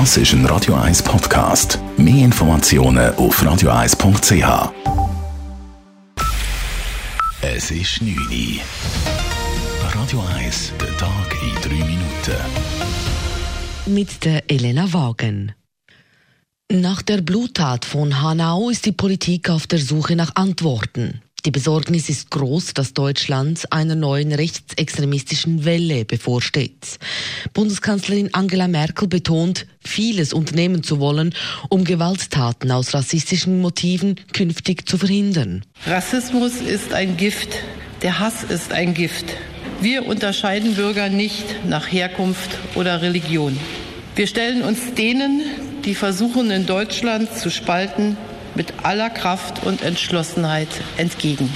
Das ist ein Radio 1 Podcast. Mehr Informationen auf radio1.ch. Es ist 9 Uhr. Radio 1, der Tag in 3 Minuten. Mit der Elena Wagen. Nach der Bluttat von Hanau ist die Politik auf der Suche nach Antworten. Die Besorgnis ist groß, dass Deutschland einer neuen rechtsextremistischen Welle bevorsteht. Bundeskanzlerin Angela Merkel betont, vieles unternehmen zu wollen, um Gewalttaten aus rassistischen Motiven künftig zu verhindern. Rassismus ist ein Gift, der Hass ist ein Gift. Wir unterscheiden Bürger nicht nach Herkunft oder Religion. Wir stellen uns denen, die versuchen, in Deutschland zu spalten, mit aller Kraft und Entschlossenheit entgegen.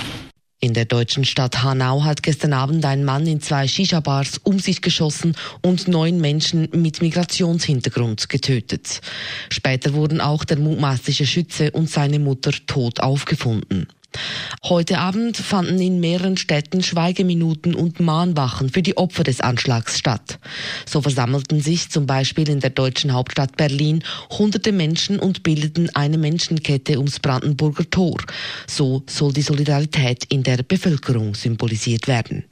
In der deutschen Stadt Hanau hat gestern Abend ein Mann in zwei Shisha-Bars um sich geschossen und neun Menschen mit Migrationshintergrund getötet. Später wurden auch der mutmaßliche Schütze und seine Mutter tot aufgefunden. Heute Abend fanden in mehreren Städten Schweigeminuten und Mahnwachen für die Opfer des Anschlags statt. So versammelten sich zum Beispiel in der deutschen Hauptstadt Berlin hunderte Menschen und bildeten eine Menschenkette ums Brandenburger Tor. So soll die Solidarität in der Bevölkerung symbolisiert werden.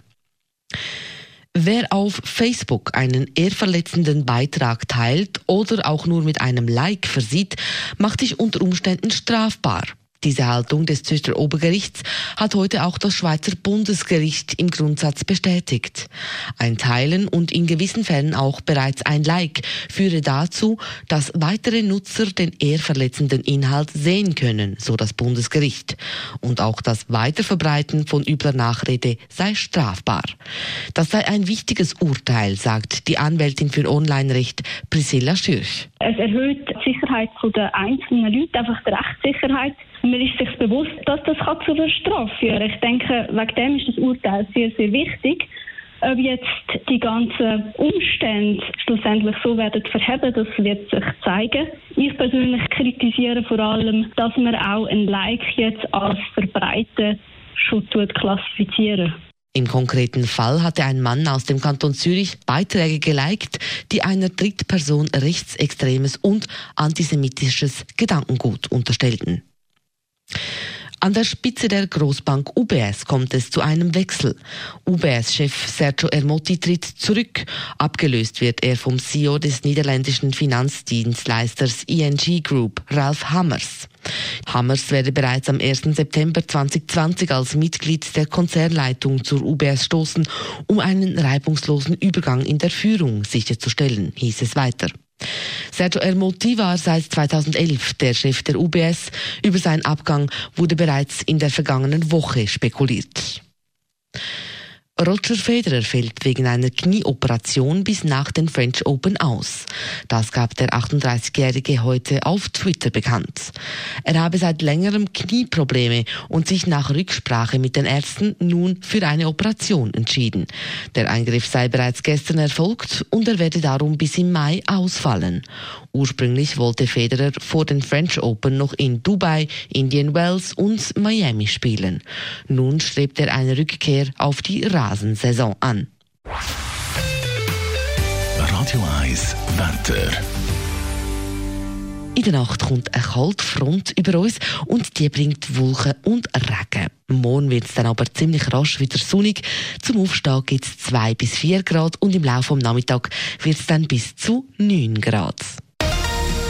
Wer auf Facebook einen ehrverletzenden Beitrag teilt oder auch nur mit einem Like versieht, macht sich unter Umständen strafbar. Diese Haltung des Zürcher Obergerichts hat heute auch das Schweizer Bundesgericht im Grundsatz bestätigt. Ein Teilen und in gewissen Fällen auch bereits ein Like führe dazu, dass weitere Nutzer den eher verletzenden Inhalt sehen können, so das Bundesgericht. Und auch das Weiterverbreiten von übler Nachrede sei strafbar. Das sei ein wichtiges Urteil, sagt die Anwältin für Online-Recht Priscilla Schürch. Es erhöht die Sicherheit der einzelnen Leute, einfach die Rechtssicherheit man ist sich bewusst, dass das zu einer Strafe führen kann. Ich denke, wegen dem ist das Urteil sehr, sehr wichtig. Ob jetzt die ganzen Umstände schlussendlich so werden verheben, das wird sich zeigen. Ich persönlich kritisiere vor allem, dass man auch ein Like jetzt als verbreiten schon klassifizieren. Im konkreten Fall hatte ein Mann aus dem Kanton Zürich Beiträge geliked, die einer Drittperson rechtsextremes und antisemitisches Gedankengut unterstellten. An der Spitze der Großbank UBS kommt es zu einem Wechsel. UBS-Chef Sergio Ermotti tritt zurück. Abgelöst wird er vom CEO des niederländischen Finanzdienstleisters ING Group, Ralph Hammers. Hammers werde bereits am 1. September 2020 als Mitglied der Konzernleitung zur UBS stoßen, um einen reibungslosen Übergang in der Führung sicherzustellen, hieß es weiter. Sergio Ermotti war seit 2011 der Chef der UBS. Über seinen Abgang wurde bereits in der vergangenen Woche spekuliert. Roger Federer fällt wegen einer Knieoperation bis nach den French Open aus. Das gab der 38-Jährige heute auf Twitter bekannt. Er habe seit längerem Knieprobleme und sich nach Rücksprache mit den Ärzten nun für eine Operation entschieden. Der Eingriff sei bereits gestern erfolgt und er werde darum bis im Mai ausfallen. Ursprünglich wollte Federer vor den French Open noch in Dubai, Indian Wells und Miami spielen. Nun strebt er eine Rückkehr auf die Rasensaison an. Radio 1 Wetter. In der Nacht kommt eine Kaltfront über uns und die bringt Wolken und Regen. Morgen wird es dann aber ziemlich rasch wieder sonnig. Zum Aufstehen gibt es 2 bis 4 Grad und im Laufe des Nachmittags wird es dann bis zu 9 Grad.